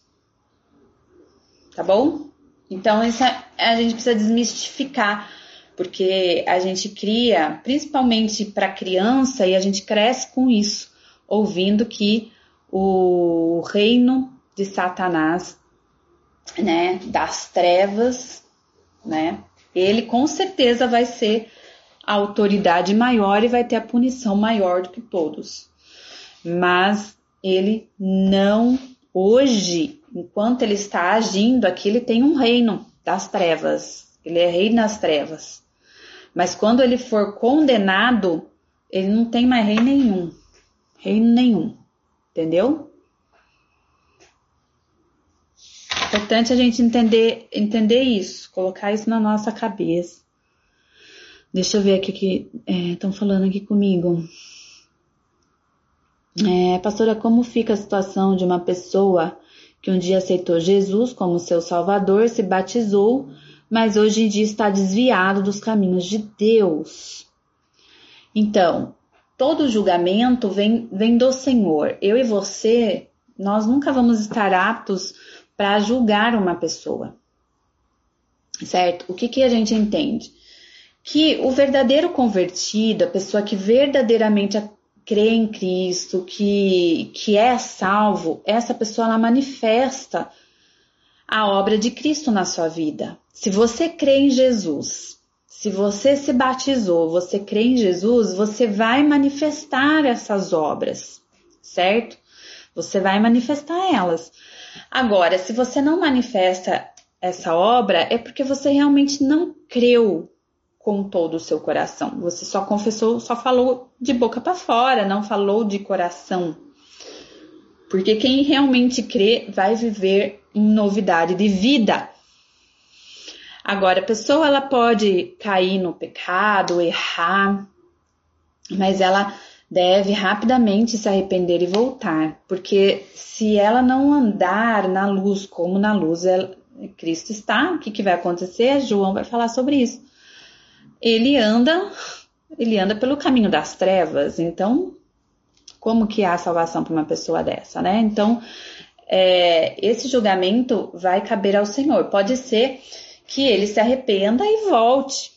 Tá bom? Então, isso a gente precisa desmistificar, porque a gente cria, principalmente para criança, e a gente cresce com isso, ouvindo que o reino de Satanás né, das trevas, né? Ele com certeza vai ser a autoridade maior e vai ter a punição maior do que todos. Mas ele não hoje, enquanto ele está agindo aqui, ele tem um reino das trevas. Ele é rei nas trevas. Mas quando ele for condenado, ele não tem mais rei nenhum. Reino nenhum. Entendeu? Importante a gente entender, entender isso, colocar isso na nossa cabeça. Deixa eu ver aqui que estão é, falando aqui comigo. É, pastora, como fica a situação de uma pessoa que um dia aceitou Jesus como seu Salvador, se batizou, mas hoje em dia está desviado dos caminhos de Deus? Então, todo julgamento vem, vem do Senhor. Eu e você, nós nunca vamos estar aptos para julgar uma pessoa. Certo? O que, que a gente entende? Que o verdadeiro convertido, a pessoa que verdadeiramente crê em Cristo, que, que é salvo, essa pessoa ela manifesta a obra de Cristo na sua vida. Se você crê em Jesus, se você se batizou, você crê em Jesus, você vai manifestar essas obras, certo? Você vai manifestar elas. Agora, se você não manifesta essa obra, é porque você realmente não creu com todo o seu coração. Você só confessou, só falou de boca para fora, não falou de coração. Porque quem realmente crê vai viver em novidade de vida. Agora, a pessoa ela pode cair no pecado, errar, mas ela deve rapidamente se arrepender e voltar, porque se ela não andar na luz como na luz ela, Cristo está, o que, que vai acontecer? João vai falar sobre isso. Ele anda, ele anda pelo caminho das trevas, então como que há salvação para uma pessoa dessa, né? Então é, esse julgamento vai caber ao Senhor. Pode ser que ele se arrependa e volte,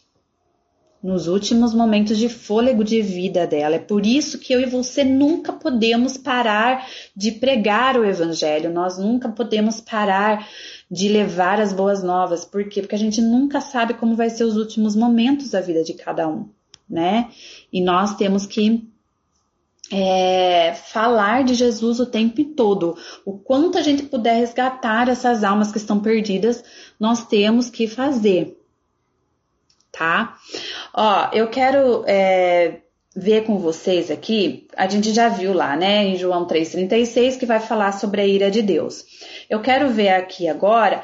nos últimos momentos de fôlego de vida dela. É por isso que eu e você nunca podemos parar de pregar o evangelho, nós nunca podemos parar de levar as boas novas. Por quê? Porque a gente nunca sabe como vai ser os últimos momentos da vida de cada um, né? E nós temos que é, falar de Jesus o tempo todo. O quanto a gente puder resgatar essas almas que estão perdidas, nós temos que fazer, tá? Ó, eu quero é, ver com vocês aqui, a gente já viu lá, né, em João 3,36, que vai falar sobre a ira de Deus. Eu quero ver aqui agora,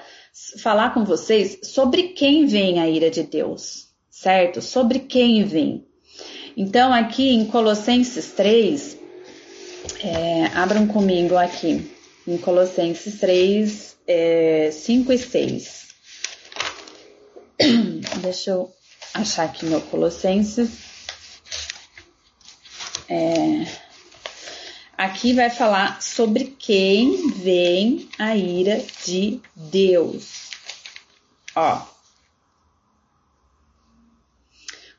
falar com vocês sobre quem vem a ira de Deus, certo? Sobre quem vem. Então, aqui em Colossenses 3, é, abram comigo aqui, em Colossenses 3, é, 5 e 6. Deixa eu achar aqui meu Colossenses. É, aqui vai falar sobre quem vem a ira de Deus. Ó.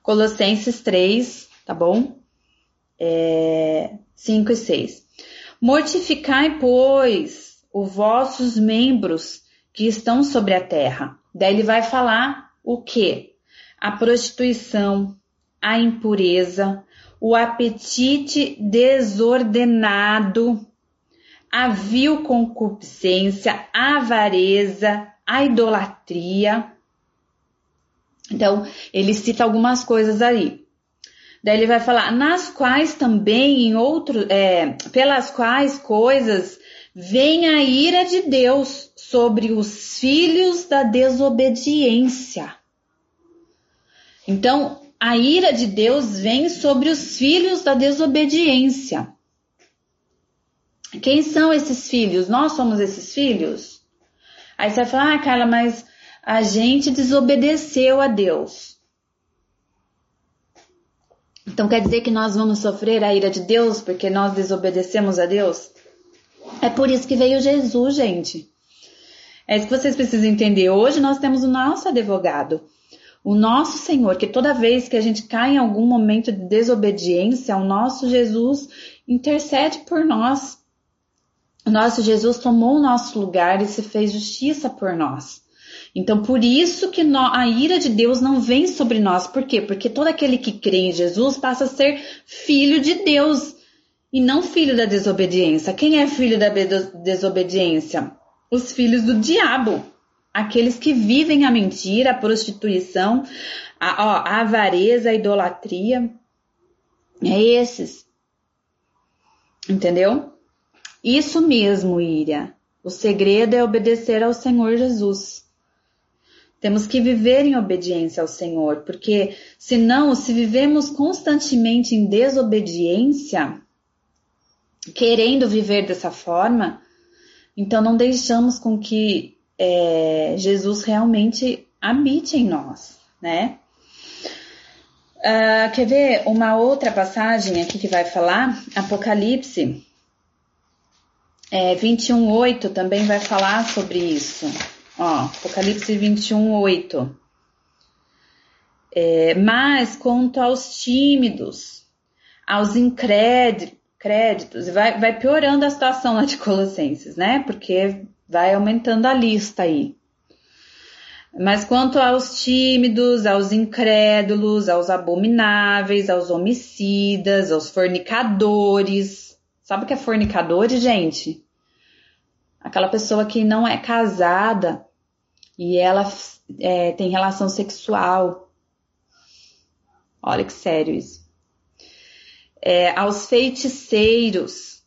Colossenses 3, tá bom? É, 5 e 6. Mortificai, pois, os vossos membros que estão sobre a terra. Daí ele vai falar o que? A prostituição, a impureza, o apetite desordenado, a vil concupiscência, a avareza, a idolatria. Então, ele cita algumas coisas aí. Daí ele vai falar, nas quais também em outro, é, pelas quais coisas vem a ira de Deus sobre os filhos da desobediência. Então, a ira de Deus vem sobre os filhos da desobediência. Quem são esses filhos? Nós somos esses filhos? Aí você vai falar, ah, Carla, mas a gente desobedeceu a Deus. Então quer dizer que nós vamos sofrer a ira de Deus porque nós desobedecemos a Deus? É por isso que veio Jesus, gente. É isso que vocês precisam entender. Hoje nós temos o nosso advogado o nosso Senhor, que toda vez que a gente cai em algum momento de desobediência, o nosso Jesus intercede por nós. O nosso Jesus tomou o nosso lugar e se fez justiça por nós. Então, por isso que a ira de Deus não vem sobre nós. Por quê? Porque todo aquele que crê em Jesus passa a ser filho de Deus e não filho da desobediência. Quem é filho da desobediência? Os filhos do diabo aqueles que vivem a mentira, a prostituição, a, ó, a avareza, a idolatria. É esses. Entendeu? Isso mesmo, Íria. O segredo é obedecer ao Senhor Jesus. Temos que viver em obediência ao Senhor, porque senão, se vivemos constantemente em desobediência, querendo viver dessa forma, então não deixamos com que é, Jesus realmente habite em nós, né? Uh, quer ver uma outra passagem aqui que vai falar? Apocalipse é, 21.8 também vai falar sobre isso. Ó, Apocalipse 21.8. É, mas quanto aos tímidos, aos incréditos, vai, vai piorando a situação lá de Colossenses, né? Porque vai aumentando a lista aí. Mas quanto aos tímidos, aos incrédulos, aos abomináveis, aos homicidas, aos fornicadores. Sabe o que é fornicadores, gente? Aquela pessoa que não é casada e ela é, tem relação sexual. Olha que sério isso. É, aos feiticeiros,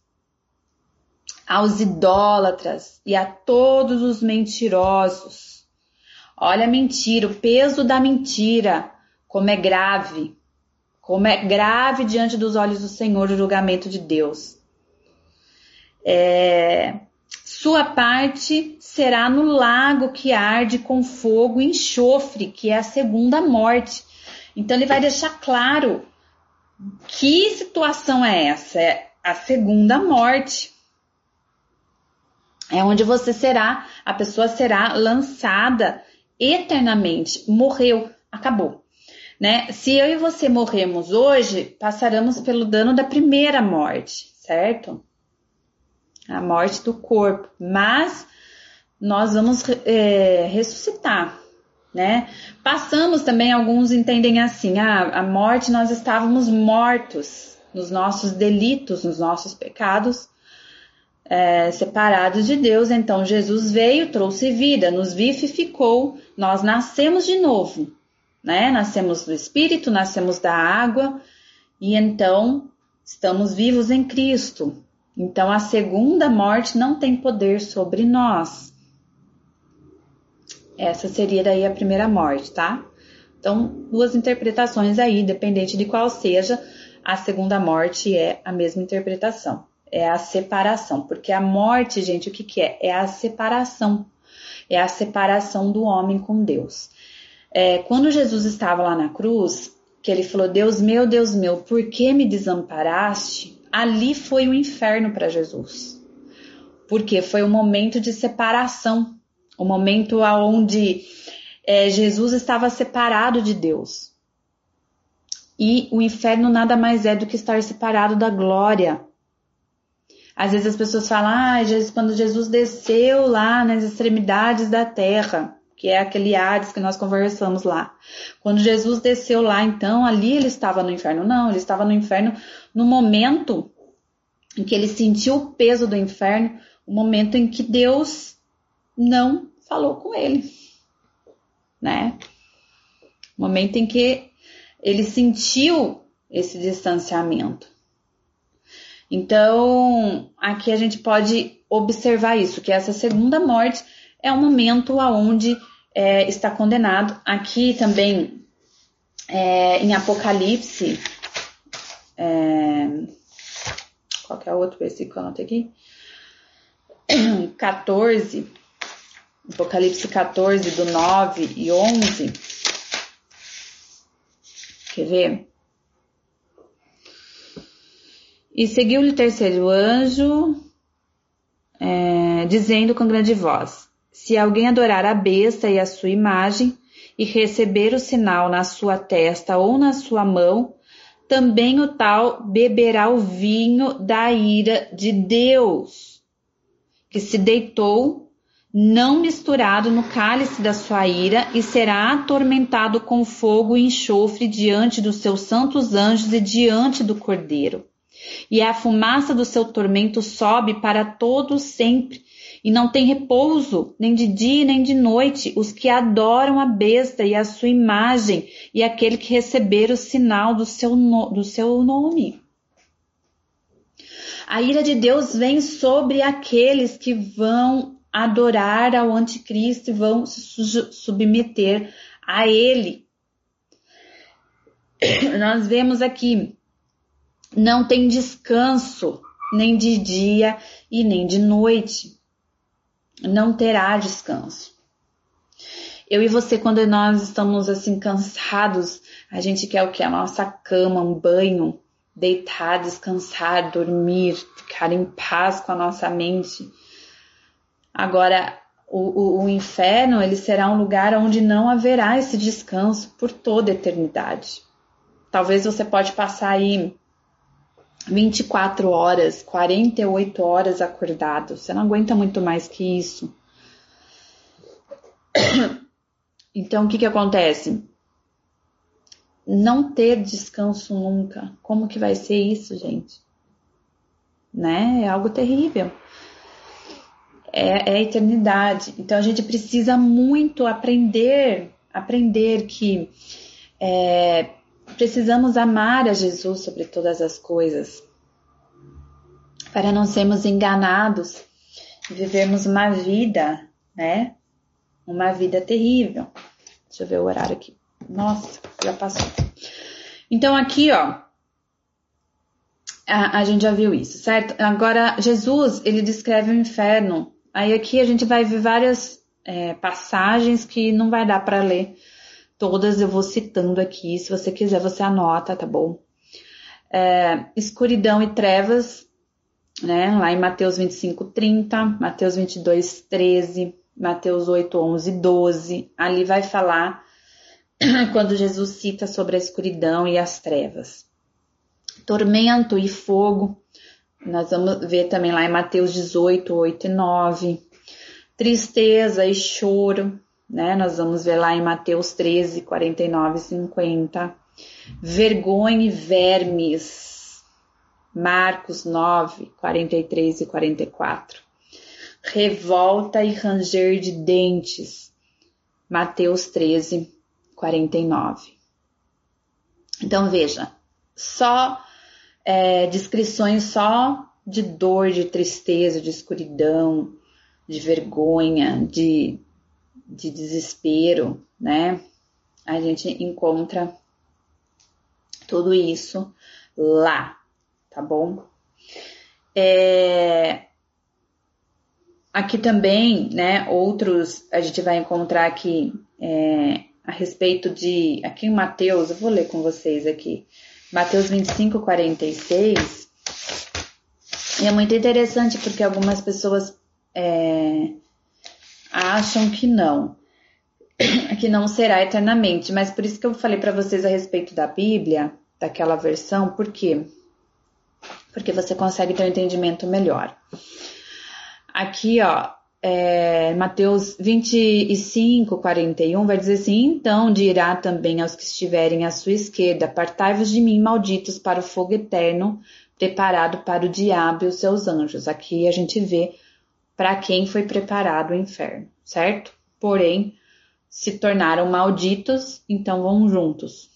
aos idólatras e a todos os mentirosos. Olha a mentira, o peso da mentira, como é grave, como é grave diante dos olhos do Senhor o julgamento de Deus. É, sua parte será no lago que arde com fogo e enxofre, que é a segunda morte. Então ele vai deixar claro que situação é essa? É a segunda morte é onde você será, a pessoa será lançada eternamente, morreu, acabou. né? Se eu e você morremos hoje, passaremos pelo dano da primeira morte, certo? A morte do corpo, mas nós vamos é, ressuscitar, né? Passamos também, alguns entendem assim, ah, a morte nós estávamos mortos nos nossos delitos, nos nossos pecados, é, separados de Deus, então Jesus veio, trouxe vida, nos vivificou, nós nascemos de novo, né? Nascemos do Espírito, nascemos da água e então estamos vivos em Cristo. Então a segunda morte não tem poder sobre nós. Essa seria daí a primeira morte, tá? Então, duas interpretações aí, dependente de qual seja, a segunda morte é a mesma interpretação. É a separação, porque a morte, gente, o que, que é? É a separação. É a separação do homem com Deus. É, quando Jesus estava lá na cruz, que ele falou: Deus meu, Deus meu, por que me desamparaste? Ali foi o inferno para Jesus. Porque foi um momento de separação, o um momento onde é, Jesus estava separado de Deus. E o inferno nada mais é do que estar separado da glória. Às vezes as pessoas falam, ah, quando Jesus desceu lá nas extremidades da terra, que é aquele Hades que nós conversamos lá. Quando Jesus desceu lá, então, ali ele estava no inferno. Não, ele estava no inferno no momento em que ele sentiu o peso do inferno, o momento em que Deus não falou com ele, né? O momento em que ele sentiu esse distanciamento. Então, aqui a gente pode observar isso, que essa segunda morte é o momento aonde é, está condenado. Aqui também é, em Apocalipse, é, qual é o outro versículo que aqui? 14, Apocalipse 14, do 9 e 11. Quer ver? E seguiu-lhe o terceiro anjo, é, dizendo com grande voz: Se alguém adorar a besta e a sua imagem, e receber o sinal na sua testa ou na sua mão, também o tal beberá o vinho da ira de Deus, que se deitou, não misturado no cálice da sua ira, e será atormentado com fogo e enxofre diante dos seus santos anjos e diante do Cordeiro e a fumaça do seu tormento sobe para todos sempre, e não tem repouso, nem de dia nem de noite, os que adoram a besta e a sua imagem, e aquele que receber o sinal do seu, no, do seu nome. A ira de Deus vem sobre aqueles que vão adorar ao anticristo e vão se submeter a ele. Nós vemos aqui não tem descanso, nem de dia e nem de noite. Não terá descanso. Eu e você, quando nós estamos assim cansados, a gente quer o que? A nossa cama, um banho, deitar, descansar, dormir, ficar em paz com a nossa mente. Agora, o, o, o inferno ele será um lugar onde não haverá esse descanso por toda a eternidade. Talvez você pode passar aí 24 horas, 48 horas acordado. Você não aguenta muito mais que isso. Então, o que que acontece? Não ter descanso nunca. Como que vai ser isso, gente? Né? É algo terrível. É, é a eternidade. Então, a gente precisa muito aprender, aprender que é, Precisamos amar a Jesus sobre todas as coisas, para não sermos enganados e vivermos uma vida, né? Uma vida terrível. Deixa eu ver o horário aqui. Nossa, já passou. Então, aqui, ó, a, a, gente já viu isso, certo? Agora, Jesus, ele descreve o inferno. Aí aqui a gente vai ver várias é, passagens que não vai dar para ler Todas eu vou citando aqui, se você quiser você anota, tá bom? É, escuridão e trevas, né? Lá em Mateus 25, 30, Mateus 22, 13, Mateus 8, 11, 12. Ali vai falar quando Jesus cita sobre a escuridão e as trevas. Tormento e fogo, nós vamos ver também lá em Mateus 18, 8 e 9. Tristeza e choro, né? Nós vamos ver lá em Mateus 13, 49 e 50. Vergonha e vermes, Marcos 9, 43 e 44. Revolta e ranger de dentes, Mateus 13, 49. Então veja, só é, descrições só de dor, de tristeza, de escuridão, de vergonha, de, de desespero, né? A gente encontra tudo isso lá, tá bom? É, aqui também, né, outros, a gente vai encontrar aqui é, a respeito de, aqui em Mateus, eu vou ler com vocês aqui, Mateus 25, 46, e é muito interessante porque algumas pessoas é, acham que não, que não será eternamente, mas por isso que eu falei para vocês a respeito da Bíblia, daquela versão, por quê? Porque você consegue ter um entendimento melhor. Aqui, ó, é, Mateus 25, 41 vai dizer assim: Então dirá também aos que estiverem à sua esquerda: Apartai-vos de mim, malditos, para o fogo eterno, preparado para o diabo e os seus anjos. Aqui a gente vê para quem foi preparado o inferno, certo? Porém, se tornaram malditos, então vão juntos.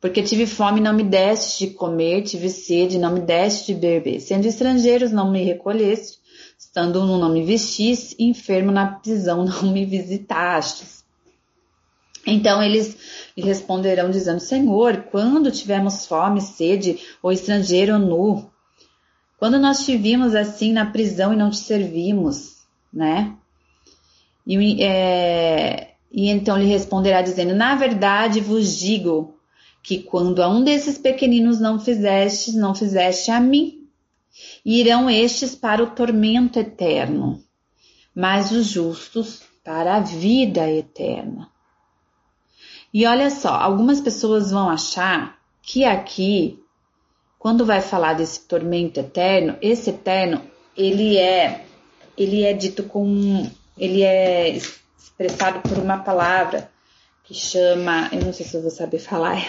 Porque tive fome, não me deste de comer, tive sede, não me deste de beber. Sendo estrangeiros, não me recolheste Estando no não me vestis, enfermo na prisão não me visitastes. Então eles lhe responderão dizendo: Senhor, quando tivemos fome, sede, ou estrangeiro nu? Quando nós te vimos assim na prisão e não te servimos, né? E, é, e então lhe responderá dizendo: Na verdade vos digo que quando a um desses pequeninos não fizeste, não fizeste a mim irão estes para o tormento eterno, mas os justos para a vida eterna. E olha só, algumas pessoas vão achar que aqui, quando vai falar desse tormento eterno, esse eterno, ele é, ele é dito com, ele é expressado por uma palavra que chama, eu não sei se eu vou saber falar,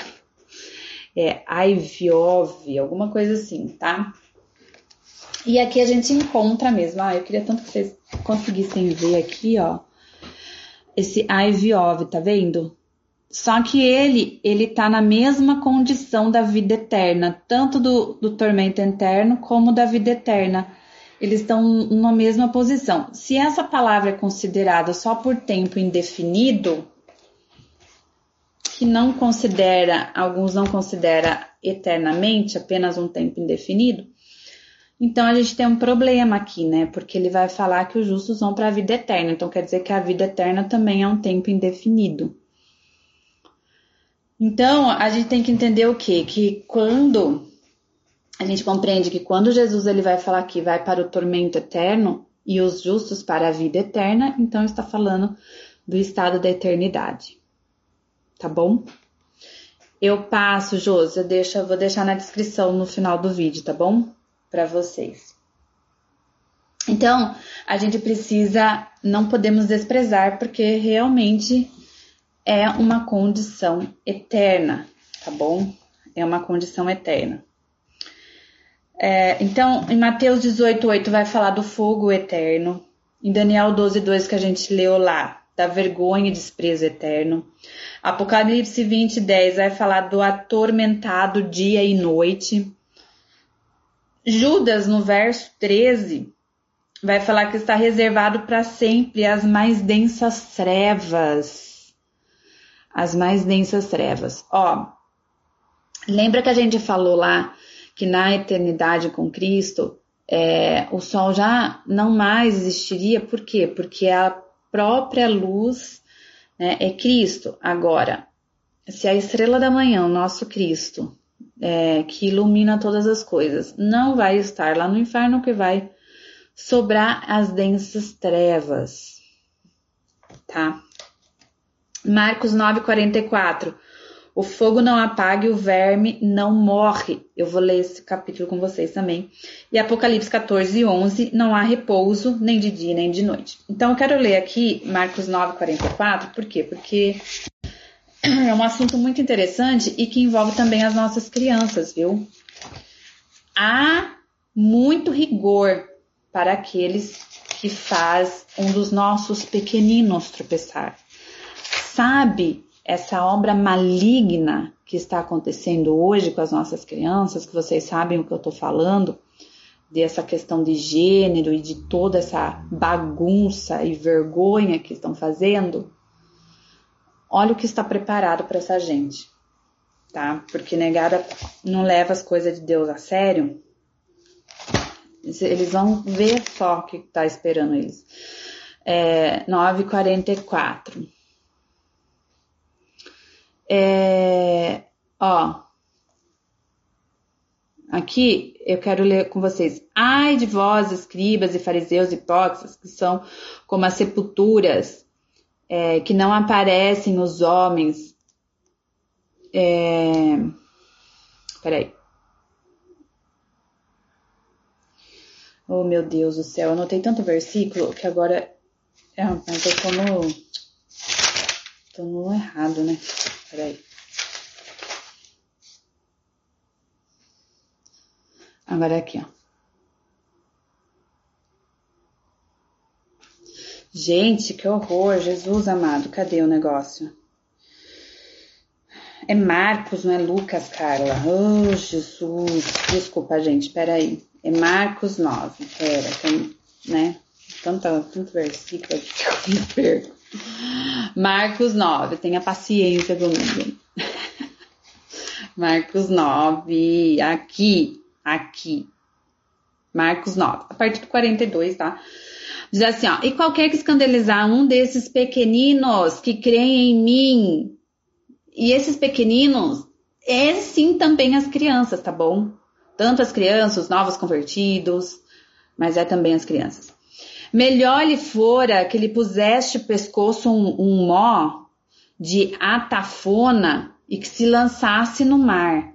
é Aiviov, alguma coisa assim, tá? E aqui a gente encontra mesmo. Ah, eu queria tanto que vocês conseguissem ver aqui, ó. Esse IVOV, tá vendo? Só que ele, ele tá na mesma condição da vida eterna, tanto do, do tormento eterno como da vida eterna. Eles estão na mesma posição. Se essa palavra é considerada só por tempo indefinido, que não considera, alguns não considera eternamente, apenas um tempo indefinido, então a gente tem um problema aqui, né? Porque ele vai falar que os justos vão para a vida eterna. Então quer dizer que a vida eterna também é um tempo indefinido. Então a gente tem que entender o quê? Que quando a gente compreende que quando Jesus ele vai falar que vai para o tormento eterno e os justos para a vida eterna, então está falando do estado da eternidade. Tá bom? Eu passo, Josi, eu deixo, eu vou deixar na descrição no final do vídeo, tá bom? para vocês. Então, a gente precisa, não podemos desprezar, porque realmente é uma condição eterna, tá bom? É uma condição eterna. É, então, em Mateus 18,8 vai falar do fogo eterno. Em Daniel 12,2 que a gente leu lá, da vergonha e desprezo eterno. Apocalipse 20,10 vai falar do atormentado dia e noite. Judas, no verso 13, vai falar que está reservado para sempre as mais densas trevas. As mais densas trevas. Ó, lembra que a gente falou lá que na eternidade com Cristo é, o sol já não mais existiria, por quê? Porque a própria luz né, é Cristo. Agora, se a estrela da manhã, o nosso Cristo, é, que ilumina todas as coisas. Não vai estar lá no inferno que vai sobrar as densas trevas, tá? Marcos 9:44. O fogo não apaga e o verme não morre. Eu vou ler esse capítulo com vocês também. E Apocalipse 14, 11. Não há repouso, nem de dia, nem de noite. Então, eu quero ler aqui Marcos 9, 44. Por quê? Porque é um assunto muito interessante e que envolve também as nossas crianças, viu? Há muito rigor para aqueles que faz um dos nossos pequeninos tropeçar. Sabe essa obra maligna que está acontecendo hoje com as nossas crianças, que vocês sabem o que eu estou falando, dessa questão de gênero e de toda essa bagunça e vergonha que estão fazendo, olha o que está preparado para essa gente, tá? Porque negada não leva as coisas de Deus a sério, eles vão ver só o que está esperando eles. É, 9,44. É, ó, aqui eu quero ler com vocês. Ai de vós, escribas e fariseus hipócritas, que são como as sepulturas é, que não aparecem os homens. É, peraí. Oh meu Deus do céu, eu anotei tanto versículo que agora. É, mas eu tô no. Tô no errado, né? Peraí. Agora é aqui, ó. Gente, que horror, Jesus amado, cadê o negócio? É Marcos, não é Lucas, Carla. Oh, Jesus. Desculpa, gente, peraí. É Marcos 9. Pera, tem, né? Tanto, tanto versículo aqui que eu me perco. Marcos 9, tenha paciência comigo. Marcos 9, aqui, aqui. Marcos 9, a partir do 42, tá? Diz assim, ó, e qualquer que escandalizar um desses pequeninos que creem em mim, e esses pequeninos, é sim também as crianças, tá bom? Tanto as crianças, os novos convertidos, mas é também as crianças. Melhor lhe fora que lhe pusesse o pescoço um, um mó de atafona e que se lançasse no mar.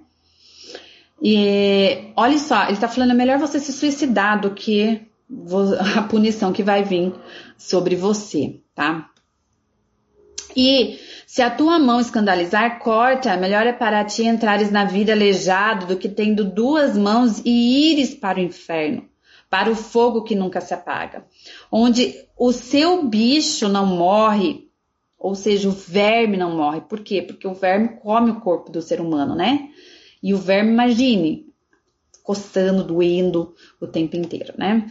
E olha só, ele está falando, é melhor você se suicidar do que a punição que vai vir sobre você, tá? E se a tua mão escandalizar, corta, melhor é para ti entrares na vida aleijado do que tendo duas mãos e ires para o inferno para o fogo que nunca se apaga, onde o seu bicho não morre, ou seja, o verme não morre. Por quê? Porque o verme come o corpo do ser humano, né? E o verme, imagine, coçando, doendo o tempo inteiro, né?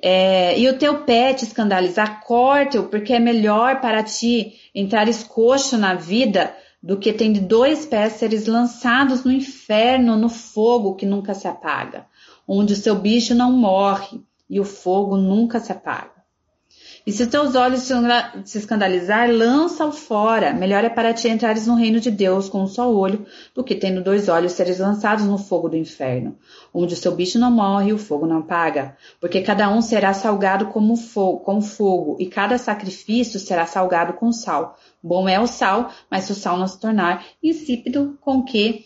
É, e o teu pé te escandalizar, corta-o, porque é melhor para ti entrar escoxo na vida do que tendo dois pés seres lançados no inferno, no fogo que nunca se apaga onde o seu bicho não morre e o fogo nunca se apaga. E se teus olhos se escandalizar, lança-o fora. Melhor é para ti entrares no reino de Deus com um só olho, do que tendo dois olhos seres lançados no fogo do inferno, onde o seu bicho não morre e o fogo não apaga. Porque cada um será salgado como fogo, com fogo, e cada sacrifício será salgado com sal. Bom é o sal, mas se o sal não se tornar insípido, com que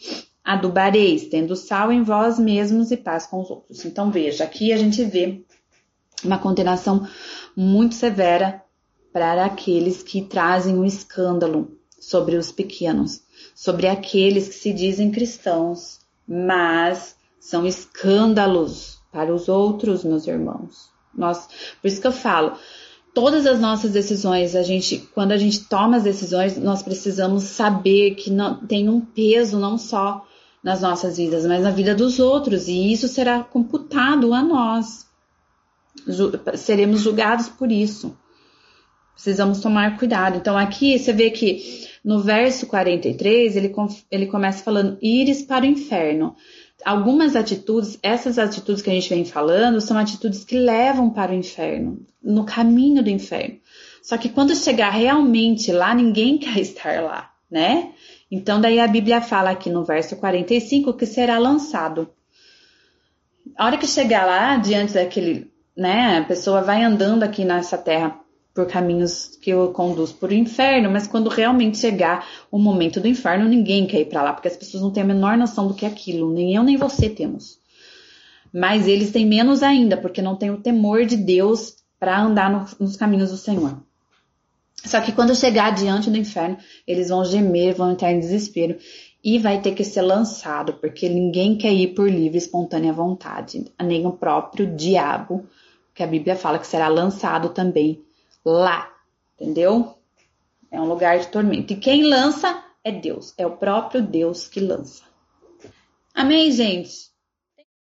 adubareis, tendo sal em vós mesmos e paz com os outros. Então veja, aqui a gente vê uma condenação muito severa para aqueles que trazem o um escândalo sobre os pequenos, sobre aqueles que se dizem cristãos, mas são escândalos para os outros, meus irmãos. Nós, por isso que eu falo, todas as nossas decisões, a gente, quando a gente toma as decisões, nós precisamos saber que não, tem um peso não só nas nossas vidas, mas na vida dos outros, e isso será computado a nós. Seremos julgados por isso. Precisamos tomar cuidado. Então, aqui você vê que no verso 43 ele, ele começa falando: ires para o inferno. Algumas atitudes, essas atitudes que a gente vem falando, são atitudes que levam para o inferno, no caminho do inferno. Só que quando chegar realmente lá, ninguém quer estar lá, né? Então, daí a Bíblia fala aqui no verso 45 que será lançado. A hora que chegar lá, diante daquele, né, a pessoa vai andando aqui nessa terra por caminhos que o conduz para o inferno, mas quando realmente chegar o momento do inferno, ninguém quer ir para lá, porque as pessoas não têm a menor noção do que é aquilo, nem eu nem você temos. Mas eles têm menos ainda, porque não têm o temor de Deus para andar no, nos caminhos do Senhor. Só que quando chegar diante do inferno, eles vão gemer, vão entrar em desespero e vai ter que ser lançado, porque ninguém quer ir por livre espontânea vontade, nem o próprio diabo, que a Bíblia fala que será lançado também lá, entendeu? É um lugar de tormento. E quem lança é Deus, é o próprio Deus que lança. Amém, gente?